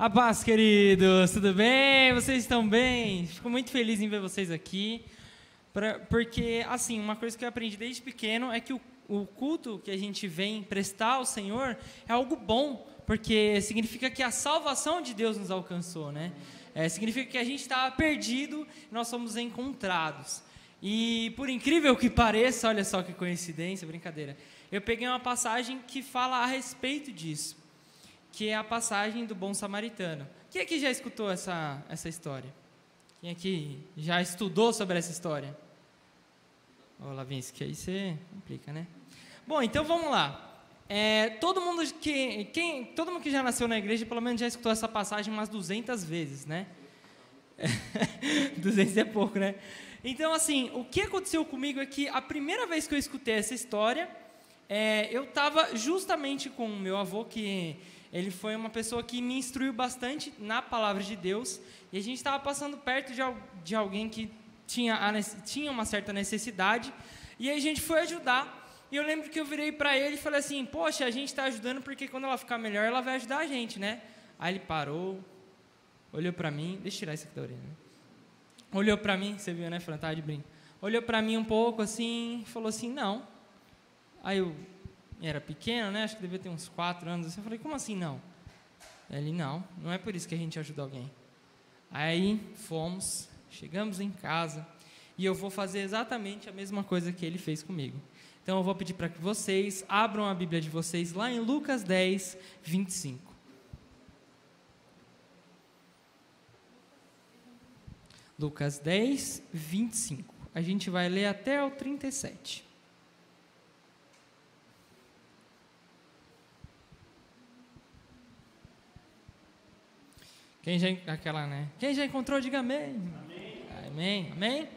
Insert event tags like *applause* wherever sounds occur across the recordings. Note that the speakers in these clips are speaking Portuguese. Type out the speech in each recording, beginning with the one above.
A paz, queridos, tudo bem? Vocês estão bem? Fico muito feliz em ver vocês aqui, pra, porque, assim, uma coisa que eu aprendi desde pequeno é que o, o culto que a gente vem prestar ao Senhor é algo bom, porque significa que a salvação de Deus nos alcançou, né? É, significa que a gente estava perdido e nós somos encontrados. E por incrível que pareça, olha só que coincidência, brincadeira, eu peguei uma passagem que fala a respeito disso que é a passagem do bom samaritano. Quem aqui já escutou essa, essa história? Quem aqui já estudou sobre essa história? Ô, oh, Lavinsky, aí você complica, né? Bom, então vamos lá. É, todo mundo que quem, todo mundo que já nasceu na igreja, pelo menos já escutou essa passagem umas 200 vezes, né? *laughs* 200 é pouco, né? Então, assim, o que aconteceu comigo é que a primeira vez que eu escutei essa história, é, eu estava justamente com o meu avô, que ele foi uma pessoa que me instruiu bastante na palavra de Deus. E a gente estava passando perto de, de alguém que tinha, a, tinha uma certa necessidade. E aí a gente foi ajudar. E eu lembro que eu virei para ele e falei assim: Poxa, a gente está ajudando porque quando ela ficar melhor, ela vai ajudar a gente, né? Aí ele parou, olhou para mim. Deixa eu tirar isso aqui da orelha. Né? Olhou para mim, você viu, né, Fran? Tá de brinco. Olhou para mim um pouco assim, falou assim: Não. Aí eu era pequeno, né? Acho que devia ter uns quatro anos. Eu falei, como assim não? Ele, não, não é por isso que a gente ajuda alguém. Aí fomos, chegamos em casa e eu vou fazer exatamente a mesma coisa que ele fez comigo. Então eu vou pedir para que vocês abram a Bíblia de vocês lá em Lucas 10, 25. Lucas 10, 25. A gente vai ler até o 37. Quem já aquela, né? Quem já encontrou, diga amém. Amém. Amém. Amém.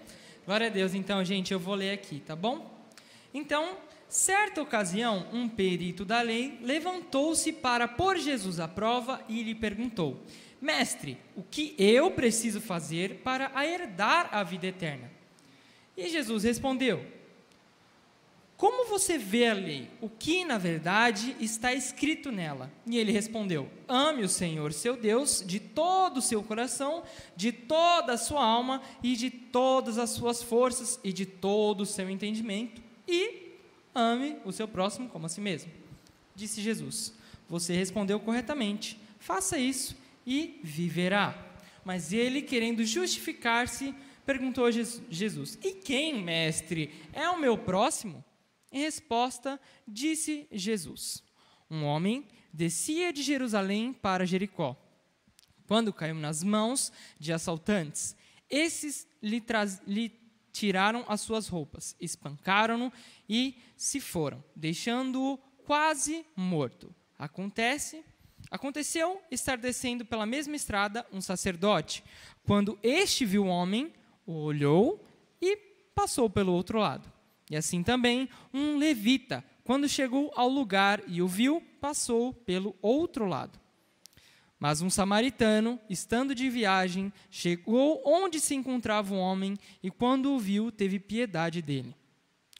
Glória a Deus. Então, gente, eu vou ler aqui, tá bom? Então, certa ocasião, um perito da lei levantou-se para pôr Jesus à prova e lhe perguntou: Mestre, o que eu preciso fazer para herdar a vida eterna? E Jesus respondeu: como você vê a lei? O que, na verdade, está escrito nela? E ele respondeu: Ame o Senhor seu Deus de todo o seu coração, de toda a sua alma e de todas as suas forças e de todo o seu entendimento, e ame o seu próximo como a si mesmo. Disse Jesus: Você respondeu corretamente. Faça isso e viverá. Mas ele, querendo justificar-se, perguntou a Jesus: E quem, mestre, é o meu próximo? Em resposta, disse Jesus: Um homem descia de Jerusalém para Jericó. Quando caiu nas mãos de assaltantes, esses lhe, lhe tiraram as suas roupas, espancaram-no e se foram, deixando-o quase morto. Acontece, aconteceu estar descendo pela mesma estrada um sacerdote. Quando este viu o homem, o olhou e passou pelo outro lado. E assim também um levita, quando chegou ao lugar e o viu, passou pelo outro lado. Mas um samaritano, estando de viagem, chegou onde se encontrava o homem e, quando o viu, teve piedade dele.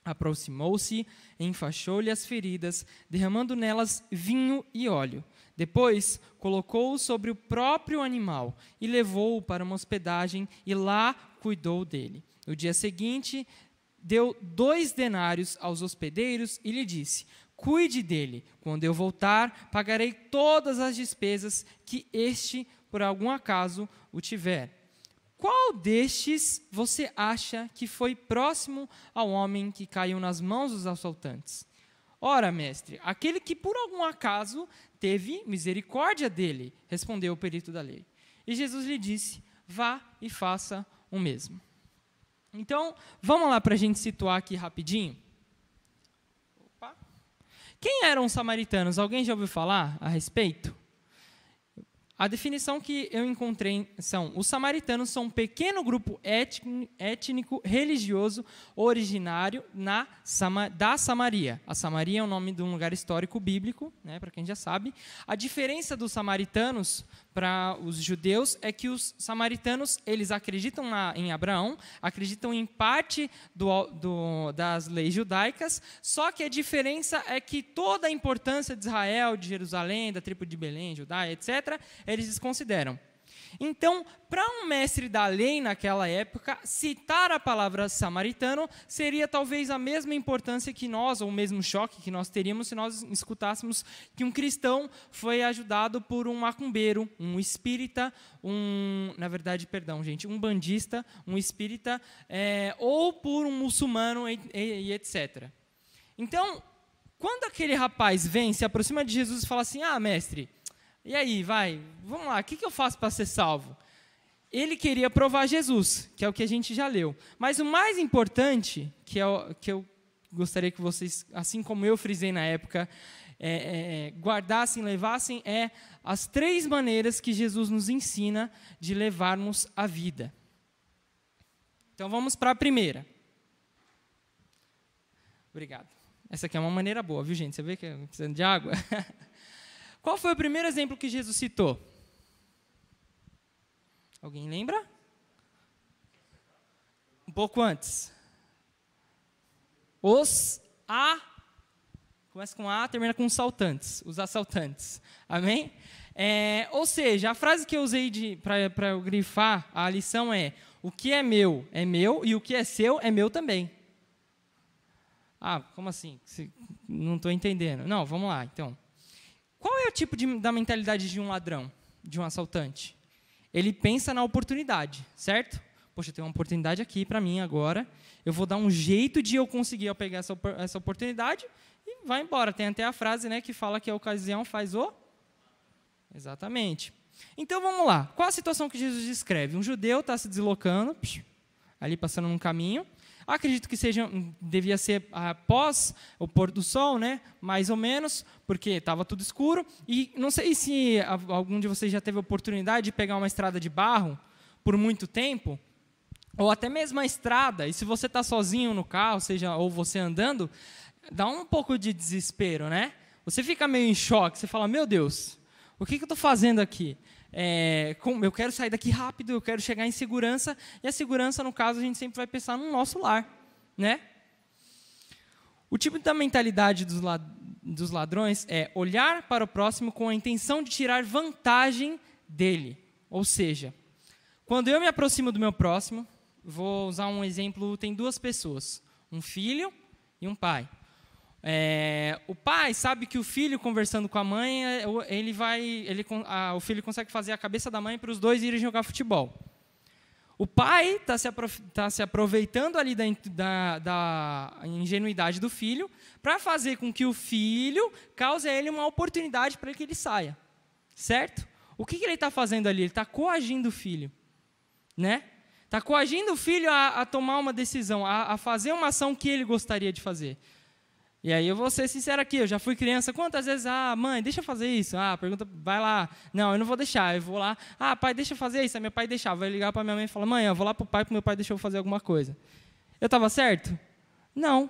Aproximou-se, enfaixou-lhe as feridas, derramando nelas vinho e óleo. Depois, colocou-o sobre o próprio animal e levou-o para uma hospedagem e lá cuidou dele. No dia seguinte, deu dois denários aos hospedeiros e lhe disse: Cuide dele. Quando eu voltar, pagarei todas as despesas que este, por algum acaso, o tiver. Qual destes você acha que foi próximo ao homem que caiu nas mãos dos assaltantes? Ora, mestre, aquele que por algum acaso teve misericórdia dele, respondeu o perito da lei. E Jesus lhe disse: Vá e faça o mesmo. Então, vamos lá para a gente situar aqui rapidinho. Opa. Quem eram os samaritanos? Alguém já ouviu falar a respeito? A definição que eu encontrei são: os samaritanos são um pequeno grupo étnico religioso originário na, da Samaria. A Samaria é o nome de um lugar histórico bíblico, né, para quem já sabe. A diferença dos samaritanos para os judeus é que os samaritanos eles acreditam na, em Abraão, acreditam em parte do, do, das leis judaicas, só que a diferença é que toda a importância de Israel, de Jerusalém, da tribo de Belém, Judá, etc., eles desconsideram. Então, para um mestre da lei naquela época, citar a palavra samaritano seria talvez a mesma importância que nós, ou o mesmo choque que nós teríamos se nós escutássemos que um cristão foi ajudado por um macumbeiro, um espírita, um, na verdade, perdão, gente, um bandista, um espírita, é, ou por um muçulmano e, e, e etc. Então, quando aquele rapaz vem, se aproxima de Jesus e fala assim: Ah, mestre, e aí, vai, vamos lá, o que, que eu faço para ser salvo? Ele queria provar Jesus, que é o que a gente já leu. Mas o mais importante, que, é o, que eu gostaria que vocês, assim como eu frisei na época, é, é, é guardassem, levassem, é as três maneiras que Jesus nos ensina de levarmos a vida. Então vamos para a primeira. Obrigado. Essa aqui é uma maneira boa, viu, gente? Você vê que é precisando de água? *laughs* Qual foi o primeiro exemplo que Jesus citou? Alguém lembra? Um pouco antes. Os a começa com a, termina com saltantes, os assaltantes. Amém? É, ou seja, a frase que eu usei para eu grifar a lição é: o que é meu é meu e o que é seu é meu também. Ah, como assim? Não estou entendendo. Não, vamos lá, então. Qual é o tipo de, da mentalidade de um ladrão, de um assaltante? Ele pensa na oportunidade, certo? Poxa, tem uma oportunidade aqui para mim agora. Eu vou dar um jeito de eu conseguir pegar essa, essa oportunidade e vai embora. Tem até a frase né, que fala que a ocasião faz o. Exatamente. Então vamos lá. Qual a situação que Jesus descreve? Um judeu está se deslocando, ali passando num caminho. Acredito que seja, devia ser após o pôr do sol, né? mais ou menos, porque estava tudo escuro. E não sei se algum de vocês já teve a oportunidade de pegar uma estrada de barro por muito tempo, ou até mesmo a estrada, e se você está sozinho no carro, seja ou você andando, dá um pouco de desespero, né? Você fica meio em choque, você fala, meu Deus, o que, que eu estou fazendo aqui? É, com, eu quero sair daqui rápido, eu quero chegar em segurança, e a segurança, no caso, a gente sempre vai pensar no nosso lar, né? O tipo da mentalidade dos, dos ladrões é olhar para o próximo com a intenção de tirar vantagem dele. Ou seja, quando eu me aproximo do meu próximo, vou usar um exemplo, tem duas pessoas, um filho e um pai. É, o pai sabe que o filho conversando com a mãe, é, ele vai, ele, a, o filho consegue fazer a cabeça da mãe para os dois irem jogar futebol. O pai está se, tá se, aproveitando ali da, da, da ingenuidade do filho para fazer com que o filho cause a ele uma oportunidade para que ele saia. Certo? O que, que ele está fazendo ali? Ele está coagindo o filho. Né? Está coagindo o filho a, a tomar uma decisão, a, a fazer uma ação que ele gostaria de fazer. E aí eu vou ser sincero aqui, eu já fui criança, quantas vezes, ah, mãe, deixa eu fazer isso. Ah, pergunta, vai lá. Não, eu não vou deixar, eu vou lá. Ah, pai, deixa eu fazer isso. Aí meu pai deixava, vai ligar para minha mãe e falar, mãe, eu vou lá para o pai, porque meu pai deixou eu fazer alguma coisa. Eu estava certo? Não.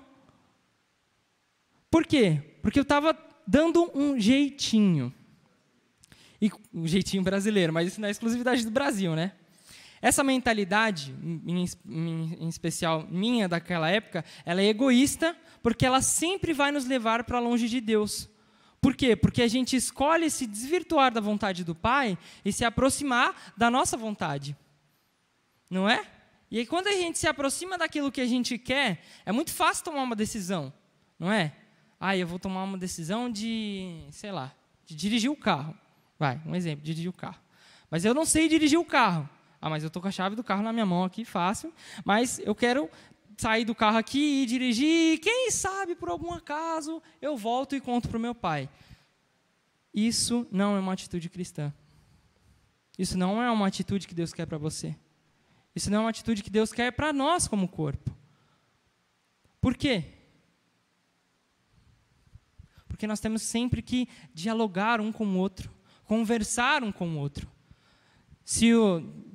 Por quê? Porque eu estava dando um jeitinho. E, um jeitinho brasileiro, mas isso não é exclusividade do Brasil, né? Essa mentalidade, em, em, em especial minha daquela época, ela é egoísta, porque ela sempre vai nos levar para longe de Deus. Por quê? Porque a gente escolhe se desvirtuar da vontade do Pai e se aproximar da nossa vontade. Não é? E aí, quando a gente se aproxima daquilo que a gente quer, é muito fácil tomar uma decisão, não é? Ah, eu vou tomar uma decisão de, sei lá, de dirigir o carro. Vai, um exemplo, dirigir o carro. Mas eu não sei dirigir o carro. Ah, mas eu estou com a chave do carro na minha mão aqui, fácil. Mas eu quero sair do carro aqui e dirigir. Quem sabe, por algum acaso, eu volto e conto para o meu pai. Isso não é uma atitude cristã. Isso não é uma atitude que Deus quer para você. Isso não é uma atitude que Deus quer para nós como corpo. Por quê? Porque nós temos sempre que dialogar um com o outro, conversar um com o outro. Se o, o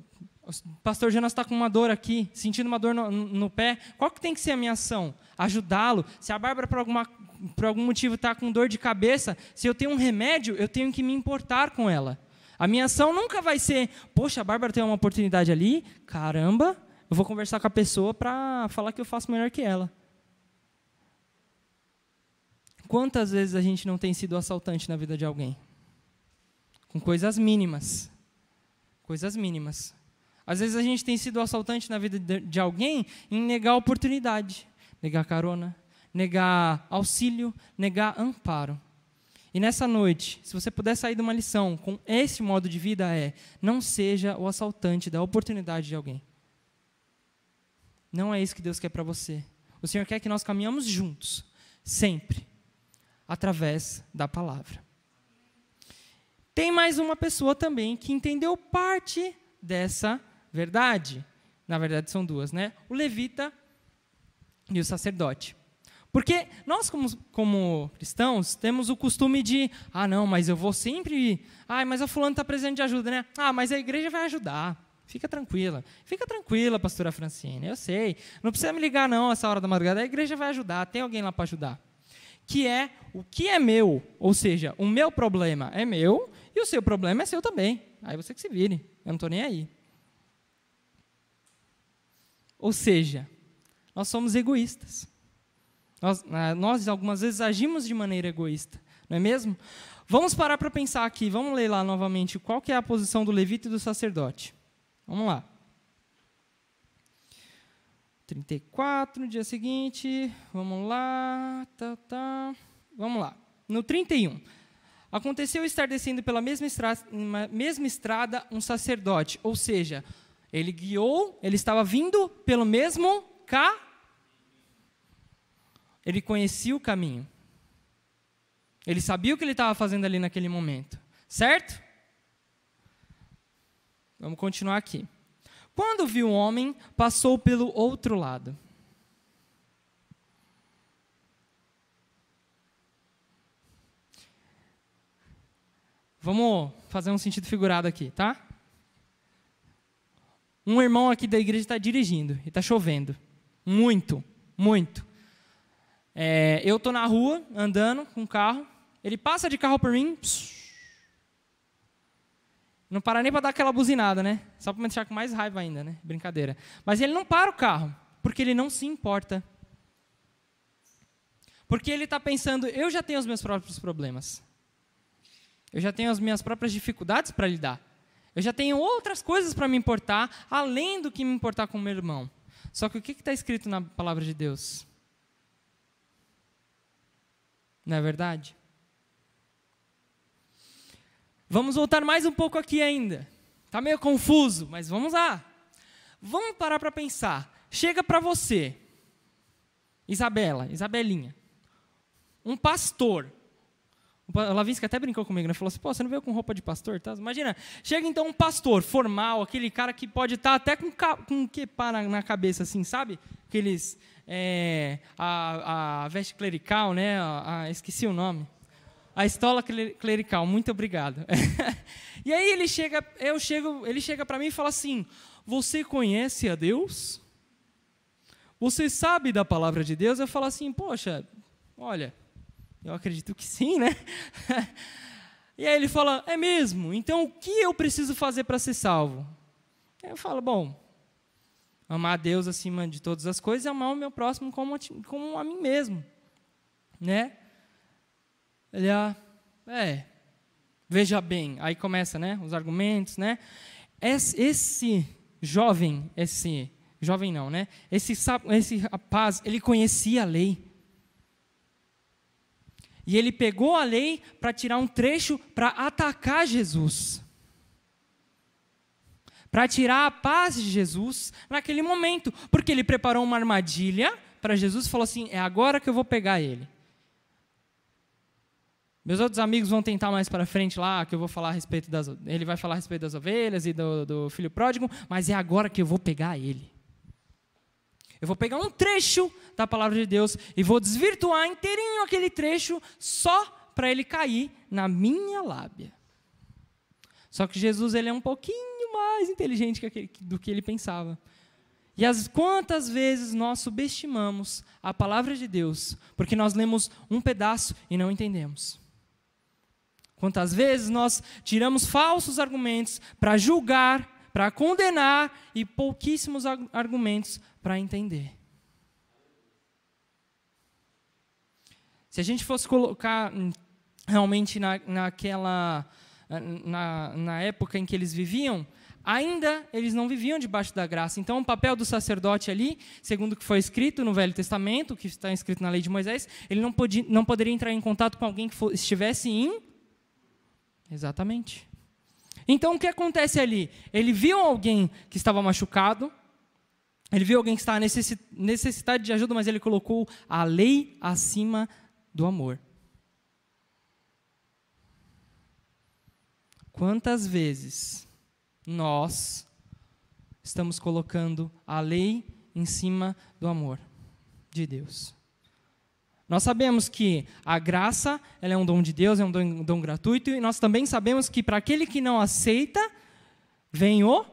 pastor Jonas está com uma dor aqui, sentindo uma dor no, no, pé. Qual que tem que ser a minha ação? Ajudá-lo. Se a Bárbara, por, alguma, por algum motivo, está com dor de cabeça, se eu tenho um remédio, eu tenho que me importar com ela. A minha ação nunca vai ser, poxa, a Bárbara tem uma oportunidade ali, caramba, eu vou conversar com a pessoa para falar que eu faço melhor que ela. Quantas vezes a gente não tem sido assaltante na vida de alguém? com coisas mínimas. Coisas mínimas. Às vezes a gente tem sido assaltante na vida de alguém em negar oportunidade, negar carona, negar auxílio, negar amparo. E nessa noite, se você puder sair de uma lição com esse modo de vida é: não seja o assaltante da oportunidade de alguém. Não é isso que Deus quer para você. O Senhor quer que nós caminhamos juntos, sempre, através da palavra. Tem mais uma pessoa também que entendeu parte dessa verdade. Na verdade, são duas, né? O levita e o sacerdote. Porque nós, como, como cristãos, temos o costume de, ah, não, mas eu vou sempre. Ah, mas a fulano está precisando de ajuda, né? Ah, mas a igreja vai ajudar. Fica tranquila. Fica tranquila, pastora Francine. Eu sei. Não precisa me ligar, não, essa hora da madrugada. A igreja vai ajudar. Tem alguém lá para ajudar. Que é o que é meu. Ou seja, o meu problema é meu e o seu problema é seu também. Aí você que se vire. Eu não estou nem aí. Ou seja, nós somos egoístas. Nós, ah, nós, algumas vezes, agimos de maneira egoísta, não é mesmo? Vamos parar para pensar aqui, vamos ler lá novamente qual que é a posição do levita e do sacerdote. Vamos lá. 34, no dia seguinte, vamos lá, tá, tá. Vamos lá. No 31. Aconteceu estar descendo pela mesma estrada, mesma estrada um sacerdote, ou seja, ele guiou, ele estava vindo pelo mesmo caminho ele conhecia o caminho. Ele sabia o que ele estava fazendo ali naquele momento. Certo? Vamos continuar aqui. Quando viu o homem, passou pelo outro lado. Vamos fazer um sentido figurado aqui, tá? Um irmão aqui da igreja está dirigindo e está chovendo. Muito, muito. É, eu estou na rua, andando com o carro, ele passa de carro por mim, pss, não para nem para dar aquela buzinada, né? Só para me deixar com mais raiva ainda, né? Brincadeira. Mas ele não para o carro, porque ele não se importa. Porque ele está pensando, eu já tenho os meus próprios problemas. Eu já tenho as minhas próprias dificuldades para lidar. Eu já tenho outras coisas para me importar, além do que me importar com meu irmão. Só que o que está escrito na palavra de Deus? Não é verdade? Vamos voltar mais um pouco aqui ainda. Está meio confuso, mas vamos lá. Vamos parar para pensar. Chega para você, Isabela, Isabelinha, um pastor. O Lavinsky até brincou comigo, né? Falou assim: pô, você não veio com roupa de pastor? Tá? Imagina, chega então um pastor formal, aquele cara que pode estar tá até com, com um quepá na, na cabeça, assim, sabe? Aqueles é, a, a veste clerical, né? A, a, esqueci o nome. A estola clerical, muito obrigado. *laughs* e aí ele chega, eu chego, ele chega para mim e fala assim: Você conhece a Deus? Você sabe da palavra de Deus? Eu falo assim: Poxa, olha, eu acredito que sim, né? *laughs* e aí ele fala: É mesmo? Então o que eu preciso fazer para ser salvo? Eu falo: Bom, amar a Deus acima de todas as coisas e amar o meu próximo como, como a mim mesmo. Né? Ele, ah, é, veja bem, aí começa, né, os argumentos, né? Esse, esse jovem, esse jovem não, né? Esse, esse rapaz, ele conhecia a lei. E ele pegou a lei para tirar um trecho para atacar Jesus para tirar a paz de Jesus naquele momento, porque ele preparou uma armadilha para Jesus e falou assim: é agora que eu vou pegar ele. Meus outros amigos vão tentar mais para frente lá, que eu vou falar a respeito das. Ele vai falar a respeito das ovelhas e do, do filho pródigo, mas é agora que eu vou pegar ele. Eu vou pegar um trecho da palavra de Deus e vou desvirtuar inteirinho aquele trecho só para ele cair na minha lábia. Só que Jesus ele é um pouquinho mais inteligente do que ele pensava. E as quantas vezes nós subestimamos a palavra de Deus, porque nós lemos um pedaço e não entendemos. Quantas vezes nós tiramos falsos argumentos para julgar, para condenar e pouquíssimos argumentos para entender. Se a gente fosse colocar hum, realmente na, naquela na, na época em que eles viviam, ainda eles não viviam debaixo da graça. Então, o papel do sacerdote ali, segundo o que foi escrito no Velho Testamento, que está escrito na lei de Moisés, ele não, podia, não poderia entrar em contato com alguém que for, estivesse em. Exatamente. Então, o que acontece ali? Ele viu alguém que estava machucado, ele viu alguém que estava necessitado de ajuda, mas ele colocou a lei acima do amor. Quantas vezes nós estamos colocando a lei em cima do amor de Deus? Nós sabemos que a graça é um dom de Deus, é um dom, um dom gratuito, e nós também sabemos que para aquele que não aceita, vem o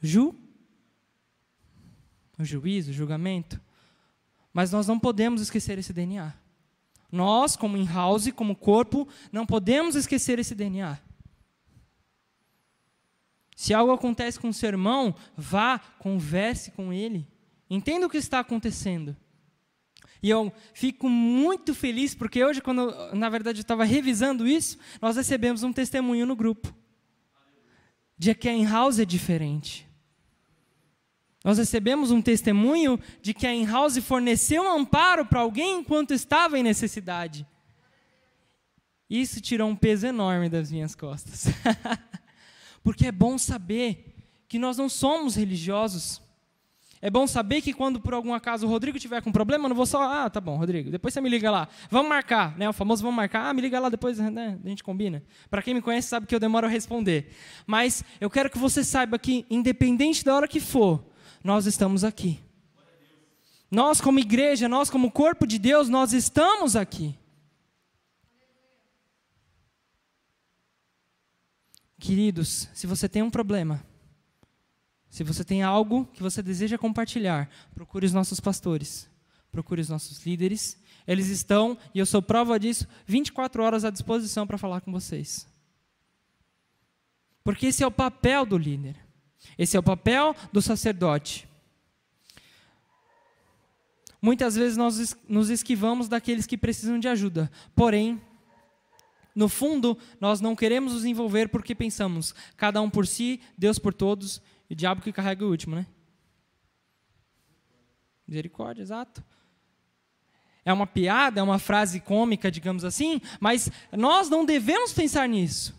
ju, o juízo, julgamento. Mas nós não podemos esquecer esse DNA. Nós, como in-house, como corpo, não podemos esquecer esse DNA. Se algo acontece com o seu irmão, vá, converse com ele. Entenda o que está acontecendo. E eu fico muito feliz porque hoje, quando na verdade eu estava revisando isso, nós recebemos um testemunho no grupo de que a in-house é diferente. Nós recebemos um testemunho de que a in-house forneceu um amparo para alguém enquanto estava em necessidade. Isso tirou um peso enorme das minhas costas. *laughs* Porque é bom saber que nós não somos religiosos. É bom saber que quando por algum acaso o Rodrigo tiver com problema, eu não vou só, ah, tá bom, Rodrigo, depois você me liga lá. Vamos marcar, né? O famoso vamos marcar, ah, me liga lá depois, né? A gente combina. Para quem me conhece sabe que eu demoro a responder. Mas eu quero que você saiba que independente da hora que for, nós estamos aqui. Nós como igreja, nós como corpo de Deus, nós estamos aqui. Queridos, se você tem um problema, se você tem algo que você deseja compartilhar, procure os nossos pastores, procure os nossos líderes. Eles estão, e eu sou prova disso, 24 horas à disposição para falar com vocês. Porque esse é o papel do líder. Esse é o papel do sacerdote. Muitas vezes nós nos esquivamos daqueles que precisam de ajuda. Porém, no fundo, nós não queremos nos envolver porque pensamos, cada um por si, Deus por todos, e o diabo que carrega o último, né? Misericórdia, exato. É uma piada, é uma frase cômica, digamos assim, mas nós não devemos pensar nisso.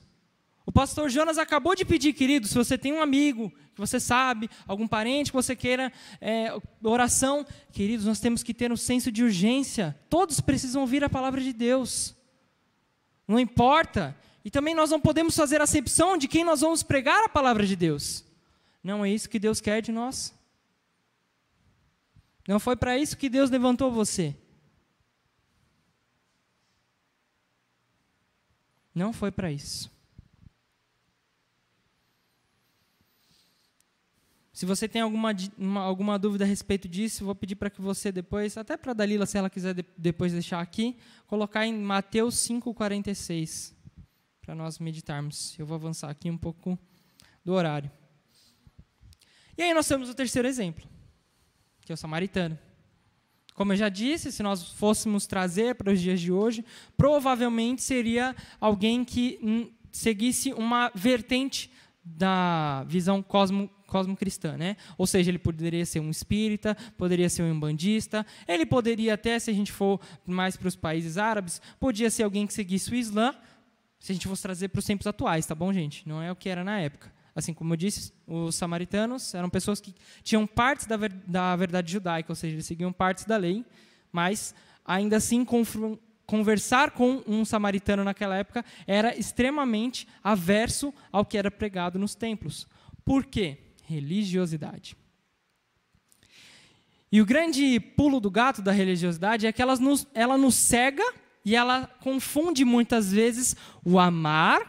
O pastor Jonas acabou de pedir, querido, se você tem um amigo que você sabe, algum parente que você queira é, oração, queridos, nós temos que ter um senso de urgência. Todos precisam ouvir a palavra de Deus. Não importa. E também nós não podemos fazer acepção de quem nós vamos pregar a palavra de Deus. Não é isso que Deus quer de nós. Não foi para isso que Deus levantou você. Não foi para isso. Se você tem alguma, uma, alguma dúvida a respeito disso, vou pedir para que você depois, até para a Dalila, se ela quiser de, depois deixar aqui, colocar em Mateus 5,46, para nós meditarmos. Eu vou avançar aqui um pouco do horário. E aí nós temos o terceiro exemplo, que é o samaritano. Como eu já disse, se nós fôssemos trazer para os dias de hoje, provavelmente seria alguém que seguisse uma vertente da visão cosmo, cosmo-cristã, né? Ou seja, ele poderia ser um espírita, poderia ser um bandista, ele poderia até, se a gente for mais para os países árabes, podia ser alguém que seguisse o Islã, se a gente fosse trazer para os tempos atuais, tá bom, gente? Não é o que era na época. Assim como eu disse, os samaritanos eram pessoas que tinham partes da, ver, da verdade judaica, ou seja, eles seguiam partes da lei, mas ainda assim conversar com um samaritano naquela época era extremamente averso ao que era pregado nos templos. Por quê? Religiosidade. E o grande pulo do gato da religiosidade é que ela nos, ela nos cega e ela confunde muitas vezes o amar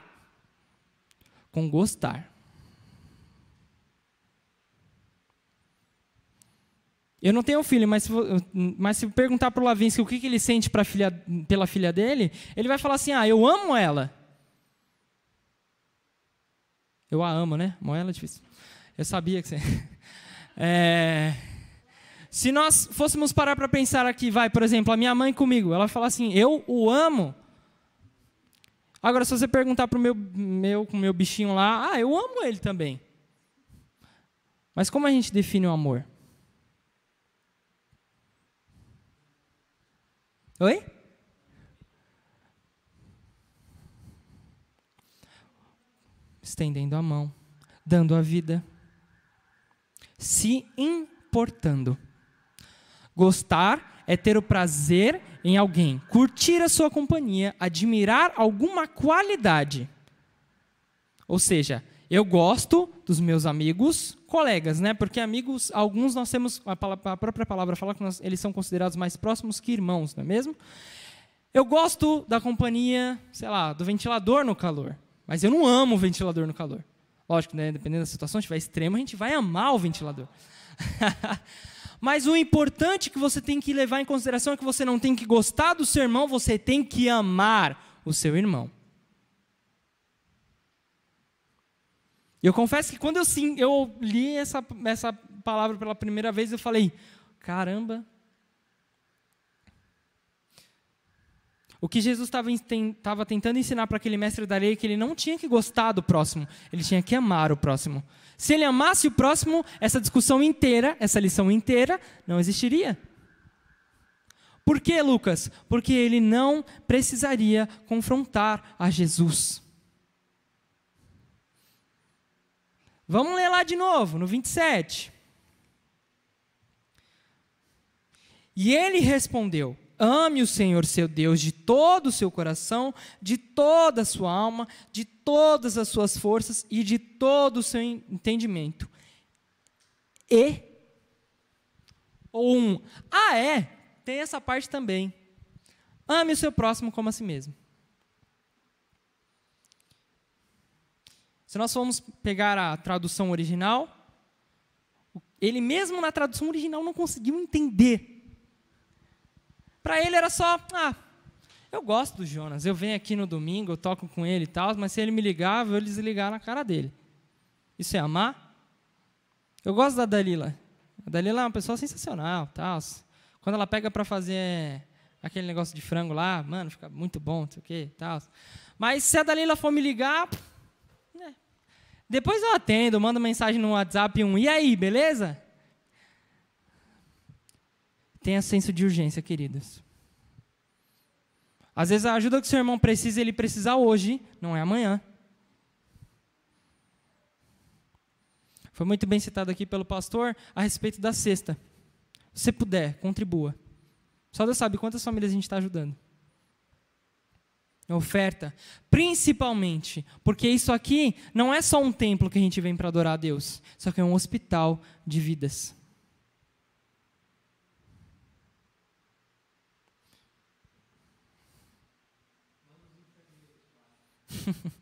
com gostar. Eu não tenho filho, mas se, mas se perguntar para o Lavinsky o que, que ele sente filha, pela filha dele, ele vai falar assim: ah, eu amo ela. Eu a amo, né? Amo ela é difícil. Eu sabia que você. *laughs* É... Se nós fôssemos parar para pensar aqui, vai, por exemplo, a minha mãe comigo, ela fala assim: eu o amo. Agora, se você perguntar para o meu, meu, meu bichinho lá, ah, eu amo ele também. Mas como a gente define o amor? Oi? Estendendo a mão, dando a vida, se importando. Gostar é ter o prazer em alguém, curtir a sua companhia, admirar alguma qualidade. Ou seja, eu gosto dos meus amigos, colegas, né? Porque amigos, alguns nós temos, a, palavra, a própria palavra fala que nós, eles são considerados mais próximos que irmãos, não é mesmo? Eu gosto da companhia, sei lá, do ventilador no calor, mas eu não amo o ventilador no calor. Lógico, né? Dependendo da situação, se estiver extremo, a gente vai amar o ventilador. *laughs* Mas o importante que você tem que levar em consideração é que você não tem que gostar do seu irmão, você tem que amar o seu irmão. Eu confesso que quando eu, sim, eu li essa, essa palavra pela primeira vez, eu falei: caramba. O que Jesus estava tentando ensinar para aquele mestre da lei é que ele não tinha que gostar do próximo, ele tinha que amar o próximo. Se ele amasse o próximo, essa discussão inteira, essa lição inteira, não existiria. Por que, Lucas? Porque ele não precisaria confrontar a Jesus. Vamos ler lá de novo, no 27. E ele respondeu: Ame o Senhor seu Deus de todo o seu coração, de toda a sua alma, de todas as suas forças e de todo o seu entendimento. E ou um, ah é, tem essa parte também. Ame o seu próximo como a si mesmo. Se nós formos pegar a tradução original, ele mesmo na tradução original não conseguiu entender para ele era só, ah, eu gosto do Jonas, eu venho aqui no domingo, eu toco com ele e tal, mas se ele me ligar, eu desligar na cara dele. Isso é amar? Eu gosto da Dalila. A Dalila é uma pessoa sensacional, tal. Quando ela pega para fazer aquele negócio de frango lá, mano, fica muito bom, não sei o quê, tal. Mas se a Dalila for me ligar, né. depois eu atendo, mando mensagem no WhatsApp um, e aí, beleza? Tenha senso de urgência, queridos. Às vezes a ajuda que seu irmão precisa, ele precisa hoje, não é amanhã. Foi muito bem citado aqui pelo pastor a respeito da cesta. Se puder, contribua. Só Deus sabe quantas famílias a gente está ajudando. Oferta. Principalmente, porque isso aqui não é só um templo que a gente vem para adorar a Deus, só que é um hospital de vidas. *laughs*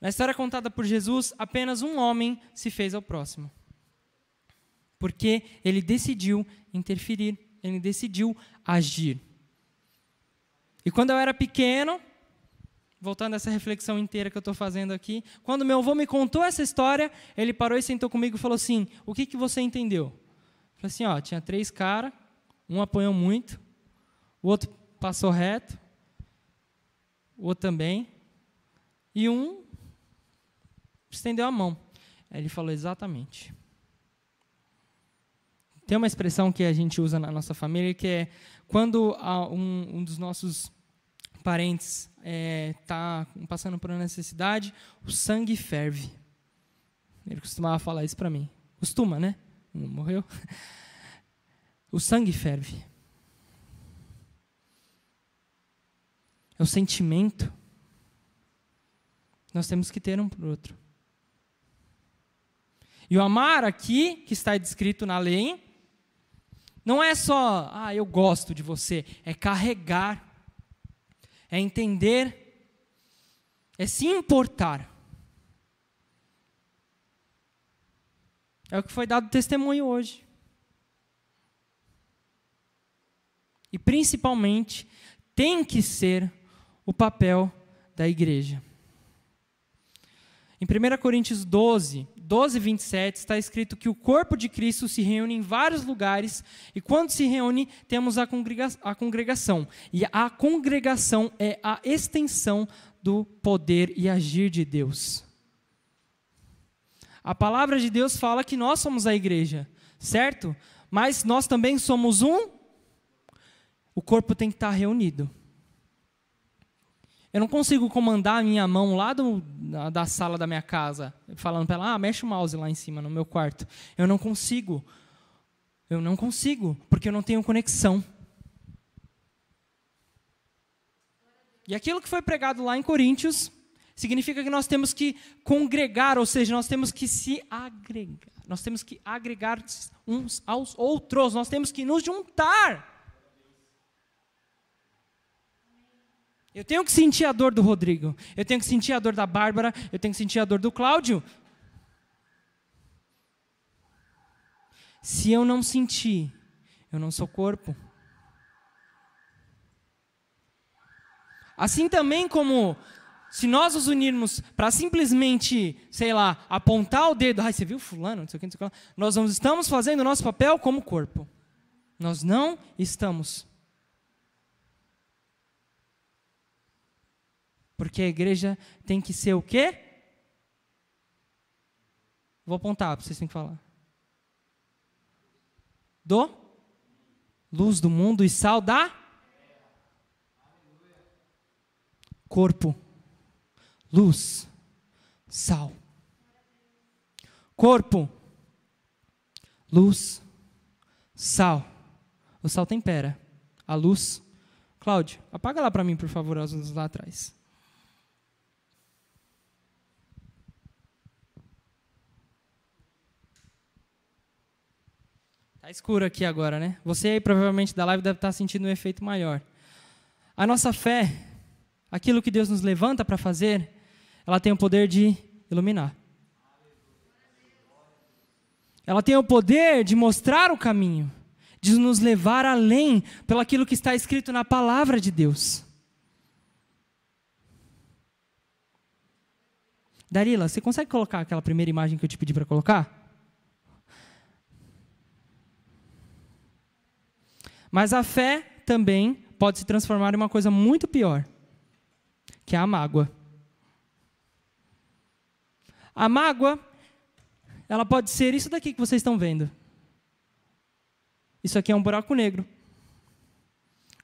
Na história contada por Jesus, apenas um homem se fez ao próximo. Porque ele decidiu interferir, ele decidiu agir. E quando eu era pequeno, voltando a essa reflexão inteira que eu estou fazendo aqui, quando meu avô me contou essa história, ele parou e sentou comigo e falou assim: O que, que você entendeu? Eu falei assim: ó, tinha três caras, um apanhou muito, o outro passou reto, o outro também, e um estendeu a mão. Ele falou exatamente. Tem uma expressão que a gente usa na nossa família que é quando um, um dos nossos parentes está é, passando por uma necessidade, o sangue ferve. Ele costumava falar isso para mim. Costuma, né? Não morreu? *laughs* O sangue ferve. É o sentimento. Nós temos que ter um para o outro. E o amar aqui, que está descrito na lei, não é só, ah, eu gosto de você, é carregar, é entender, é se importar. É o que foi dado testemunho hoje. E principalmente, tem que ser o papel da igreja. Em 1 Coríntios 12, 12, 27, está escrito que o corpo de Cristo se reúne em vários lugares, e quando se reúne, temos a, congrega a congregação. E a congregação é a extensão do poder e agir de Deus. A palavra de Deus fala que nós somos a igreja, certo? Mas nós também somos um. O corpo tem que estar reunido. Eu não consigo comandar a minha mão lá do, da, da sala da minha casa, falando para ela, ah, mexe o mouse lá em cima no meu quarto. Eu não consigo. Eu não consigo, porque eu não tenho conexão. E aquilo que foi pregado lá em Coríntios significa que nós temos que congregar, ou seja, nós temos que se agregar. Nós temos que agregar uns aos outros, nós temos que nos juntar. Eu tenho que sentir a dor do Rodrigo, eu tenho que sentir a dor da Bárbara, eu tenho que sentir a dor do Cláudio. Se eu não sentir, eu não sou corpo. Assim também como se nós nos unirmos para simplesmente, sei lá, apontar o dedo, ai, você viu fulano, não sei o que, não sei o que, nós não estamos fazendo o nosso papel como corpo. Nós não estamos. Porque a igreja tem que ser o quê? Vou apontar, vocês têm que falar. Do luz do mundo e sal da corpo, luz, sal. Corpo, luz, sal. O sal tempera, a luz. Cláudio, apaga lá para mim, por favor, as luzes lá atrás. Tá escuro aqui agora, né? Você aí provavelmente da live deve estar sentindo um efeito maior. A nossa fé, aquilo que Deus nos levanta para fazer, ela tem o poder de iluminar. Ela tem o poder de mostrar o caminho, de nos levar além pelo aquilo que está escrito na palavra de Deus. Darila, você consegue colocar aquela primeira imagem que eu te pedi para colocar? Mas a fé também pode se transformar em uma coisa muito pior, que é a mágoa. A mágoa, ela pode ser isso daqui que vocês estão vendo. Isso aqui é um buraco negro.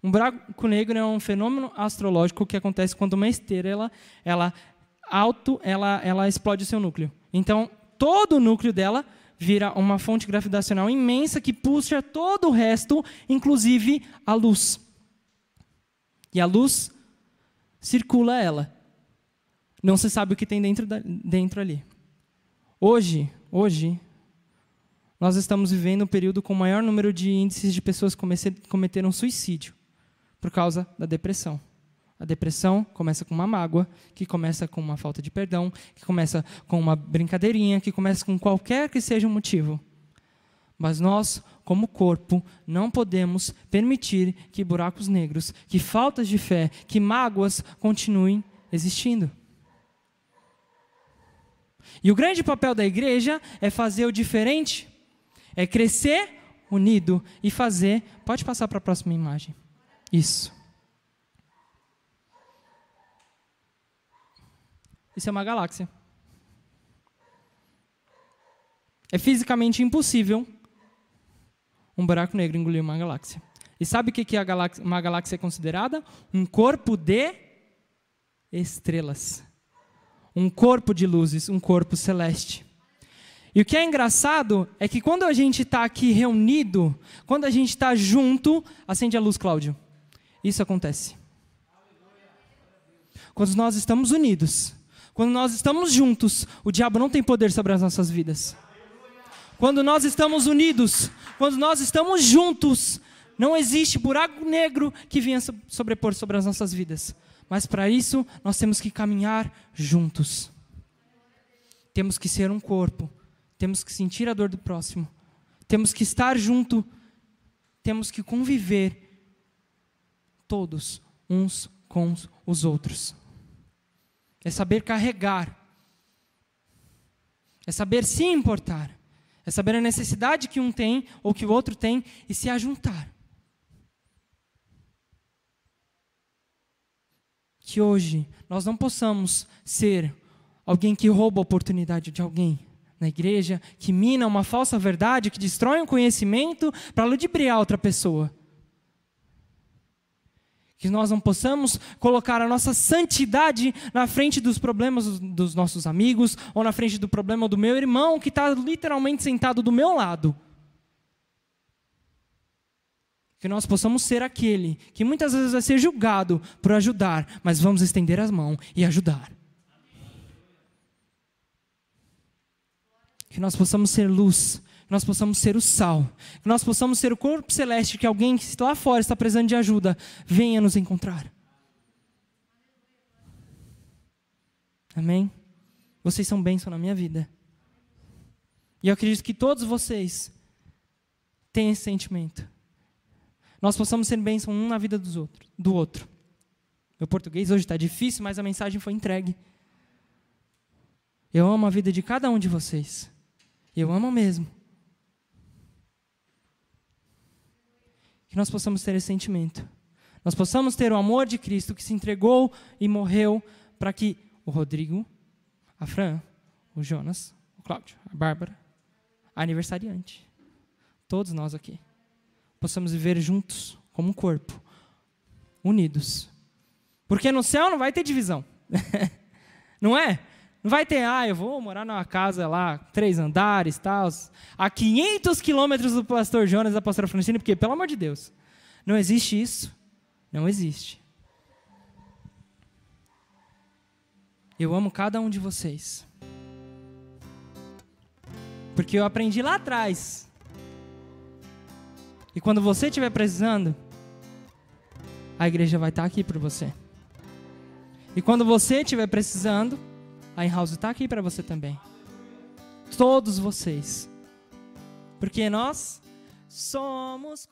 Um buraco negro é um fenômeno astrológico que acontece quando uma esteira ela, ela alto, ela, ela explode o seu núcleo. Então, todo o núcleo dela vira uma fonte gravitacional imensa que puxa todo o resto, inclusive a luz. E a luz circula ela. Não se sabe o que tem dentro, da, dentro ali. Hoje, hoje, nós estamos vivendo um período com o maior número de índices de pessoas que cometeram suicídio por causa da depressão. A depressão começa com uma mágoa, que começa com uma falta de perdão, que começa com uma brincadeirinha, que começa com qualquer que seja o motivo. Mas nós, como corpo, não podemos permitir que buracos negros, que faltas de fé, que mágoas continuem existindo. E o grande papel da igreja é fazer o diferente, é crescer unido e fazer. Pode passar para a próxima imagem. Isso. Isso é uma galáxia. É fisicamente impossível um buraco negro engolir uma galáxia. E sabe o que é galáxia, uma galáxia é considerada? Um corpo de estrelas. Um corpo de luzes, um corpo celeste. E o que é engraçado é que quando a gente está aqui reunido, quando a gente está junto, acende a luz, Cláudio. Isso acontece. Quando nós estamos unidos, quando nós estamos juntos, o diabo não tem poder sobre as nossas vidas. Quando nós estamos unidos, quando nós estamos juntos, não existe buraco negro que venha sobrepor sobre as nossas vidas. Mas para isso, nós temos que caminhar juntos. Temos que ser um corpo. Temos que sentir a dor do próximo. Temos que estar junto. Temos que conviver todos uns com os outros é saber carregar, É saber se importar. É saber a necessidade que um tem ou que o outro tem e se ajuntar. Que hoje nós não possamos ser alguém que rouba a oportunidade de alguém na igreja, que mina uma falsa verdade, que destrói um conhecimento para ludibriar outra pessoa. Que nós não possamos colocar a nossa santidade na frente dos problemas dos nossos amigos, ou na frente do problema do meu irmão, que está literalmente sentado do meu lado. Que nós possamos ser aquele que muitas vezes vai ser julgado por ajudar, mas vamos estender as mãos e ajudar. que nós possamos ser luz, que nós possamos ser o sal, que nós possamos ser o corpo celeste, que alguém que lá fora está precisando de ajuda, venha nos encontrar. Amém? Vocês são bênção na minha vida. E eu acredito que todos vocês têm esse sentimento. Nós possamos ser bênção um na vida dos outros, do outro. Meu português hoje está difícil, mas a mensagem foi entregue. Eu amo a vida de cada um de vocês. Eu amo mesmo. Que nós possamos ter esse sentimento. Nós possamos ter o amor de Cristo que se entregou e morreu para que o Rodrigo, a Fran, o Jonas, o Cláudio, a Bárbara, a aniversariante, todos nós aqui, possamos viver juntos, como um corpo, unidos. Porque no céu não vai ter divisão. *laughs* não é? Não vai ter, ah, eu vou morar numa casa lá, três andares, tal, a 500 quilômetros do pastor Jonas da pastora Francine, porque, pelo amor de Deus, não existe isso. Não existe. Eu amo cada um de vocês. Porque eu aprendi lá atrás. E quando você estiver precisando, a igreja vai estar aqui para você. E quando você estiver precisando, a In-House está aqui para você também. Todos vocês. Porque nós somos.